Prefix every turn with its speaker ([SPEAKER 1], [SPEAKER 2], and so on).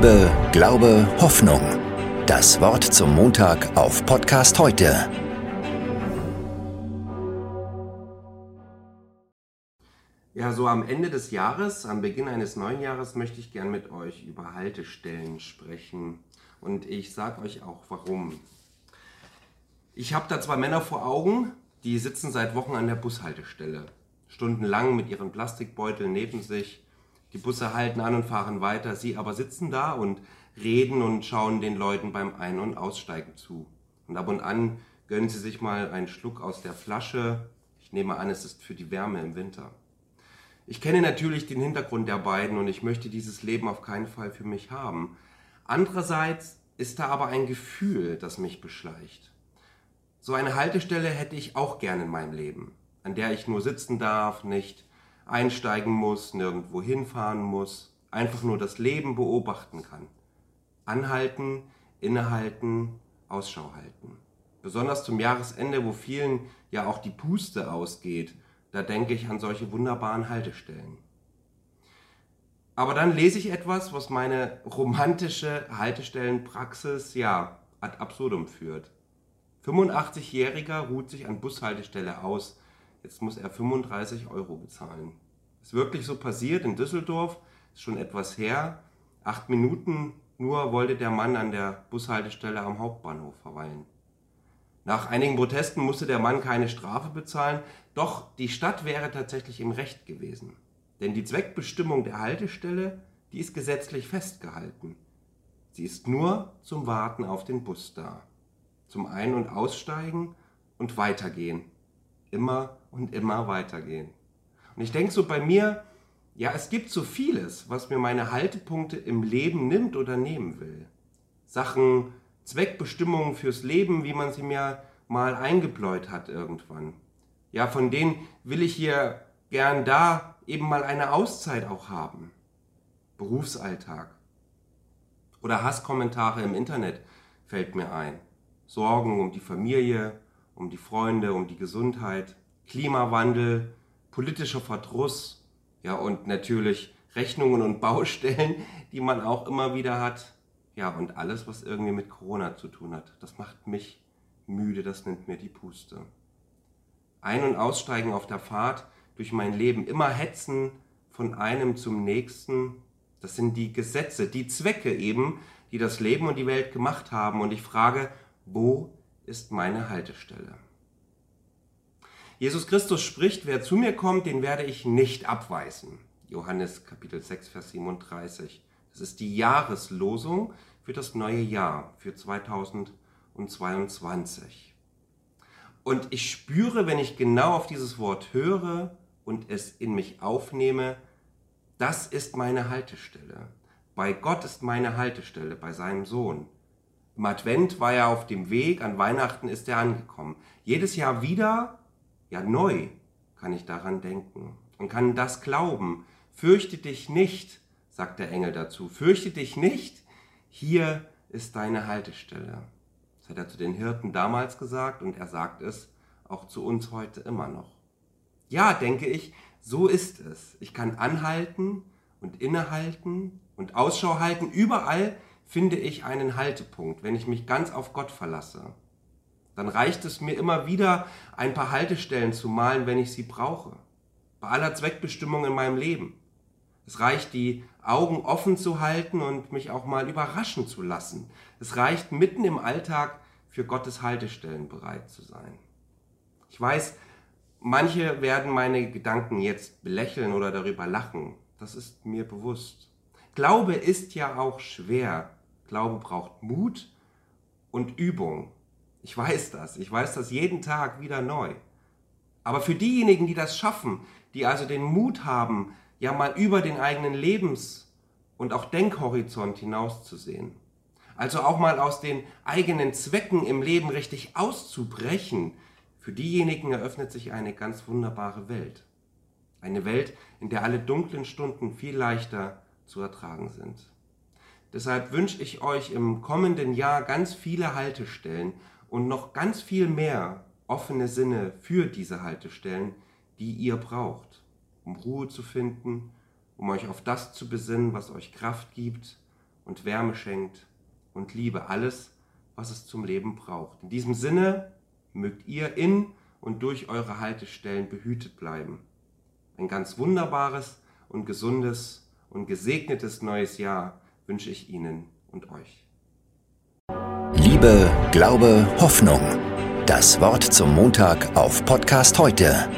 [SPEAKER 1] Liebe, Glaube, Hoffnung. Das Wort zum Montag auf Podcast heute.
[SPEAKER 2] Ja, so am Ende des Jahres, am Beginn eines neuen Jahres, möchte ich gern mit euch über Haltestellen sprechen. Und ich sage euch auch warum. Ich habe da zwei Männer vor Augen, die sitzen seit Wochen an der Bushaltestelle. Stundenlang mit ihren Plastikbeuteln neben sich die Busse halten an und fahren weiter, sie aber sitzen da und reden und schauen den Leuten beim Ein- und Aussteigen zu. Und ab und an gönnen sie sich mal einen Schluck aus der Flasche. Ich nehme an, es ist für die Wärme im Winter. Ich kenne natürlich den Hintergrund der beiden und ich möchte dieses Leben auf keinen Fall für mich haben. Andererseits ist da aber ein Gefühl, das mich beschleicht. So eine Haltestelle hätte ich auch gern in meinem Leben, an der ich nur sitzen darf, nicht einsteigen muss, nirgendwo hinfahren muss, einfach nur das Leben beobachten kann. Anhalten, innehalten, Ausschau halten. Besonders zum Jahresende, wo vielen ja auch die Puste ausgeht, da denke ich an solche wunderbaren Haltestellen. Aber dann lese ich etwas, was meine romantische Haltestellenpraxis ja ad absurdum führt. 85-Jähriger ruht sich an Bushaltestelle aus, Jetzt muss er 35 Euro bezahlen. Ist wirklich so passiert in Düsseldorf, ist schon etwas her. Acht Minuten nur wollte der Mann an der Bushaltestelle am Hauptbahnhof verweilen. Nach einigen Protesten musste der Mann keine Strafe bezahlen, doch die Stadt wäre tatsächlich im Recht gewesen. Denn die Zweckbestimmung der Haltestelle, die ist gesetzlich festgehalten. Sie ist nur zum Warten auf den Bus da. Zum Ein- und Aussteigen und Weitergehen immer und immer weitergehen. Und ich denke so bei mir, ja, es gibt so vieles, was mir meine Haltepunkte im Leben nimmt oder nehmen will. Sachen, Zweckbestimmungen fürs Leben, wie man sie mir mal eingebläut hat irgendwann. Ja, von denen will ich hier gern da eben mal eine Auszeit auch haben. Berufsalltag. Oder Hasskommentare im Internet fällt mir ein. Sorgen um die Familie, um die Freunde, um die Gesundheit, Klimawandel, politischer Verdruss, ja und natürlich Rechnungen und Baustellen, die man auch immer wieder hat. Ja, und alles, was irgendwie mit Corona zu tun hat. Das macht mich müde, das nimmt mir die Puste. Ein- und Aussteigen auf der Fahrt durch mein Leben, immer hetzen von einem zum nächsten. Das sind die Gesetze, die Zwecke eben, die das Leben und die Welt gemacht haben. Und ich frage, wo ist meine Haltestelle. Jesus Christus spricht, wer zu mir kommt, den werde ich nicht abweisen. Johannes Kapitel 6, Vers 37. Das ist die Jahreslosung für das neue Jahr, für 2022. Und ich spüre, wenn ich genau auf dieses Wort höre und es in mich aufnehme, das ist meine Haltestelle. Bei Gott ist meine Haltestelle, bei seinem Sohn. Im Advent war er auf dem Weg, an Weihnachten ist er angekommen. Jedes Jahr wieder, ja neu, kann ich daran denken und kann das glauben. Fürchte dich nicht, sagt der Engel dazu. Fürchte dich nicht, hier ist deine Haltestelle. Das hat er zu den Hirten damals gesagt und er sagt es auch zu uns heute immer noch. Ja, denke ich, so ist es. Ich kann anhalten und innehalten und Ausschau halten überall, finde ich einen Haltepunkt, wenn ich mich ganz auf Gott verlasse. Dann reicht es mir immer wieder, ein paar Haltestellen zu malen, wenn ich sie brauche. Bei aller Zweckbestimmung in meinem Leben. Es reicht, die Augen offen zu halten und mich auch mal überraschen zu lassen. Es reicht, mitten im Alltag für Gottes Haltestellen bereit zu sein. Ich weiß, manche werden meine Gedanken jetzt belächeln oder darüber lachen. Das ist mir bewusst. Glaube ist ja auch schwer. Glaube braucht Mut und Übung. Ich weiß das. Ich weiß das jeden Tag wieder neu. Aber für diejenigen, die das schaffen, die also den Mut haben, ja mal über den eigenen Lebens- und auch Denkhorizont hinauszusehen, also auch mal aus den eigenen Zwecken im Leben richtig auszubrechen, für diejenigen eröffnet sich eine ganz wunderbare Welt. Eine Welt, in der alle dunklen Stunden viel leichter zu ertragen sind. Deshalb wünsche ich euch im kommenden Jahr ganz viele Haltestellen und noch ganz viel mehr offene Sinne für diese Haltestellen, die ihr braucht, um Ruhe zu finden, um euch auf das zu besinnen, was euch Kraft gibt und Wärme schenkt und Liebe, alles, was es zum Leben braucht. In diesem Sinne mögt ihr in und durch eure Haltestellen behütet bleiben. Ein ganz wunderbares und gesundes und gesegnetes neues Jahr wünsche ich Ihnen und euch.
[SPEAKER 1] Liebe, Glaube, Hoffnung. Das Wort zum Montag auf Podcast heute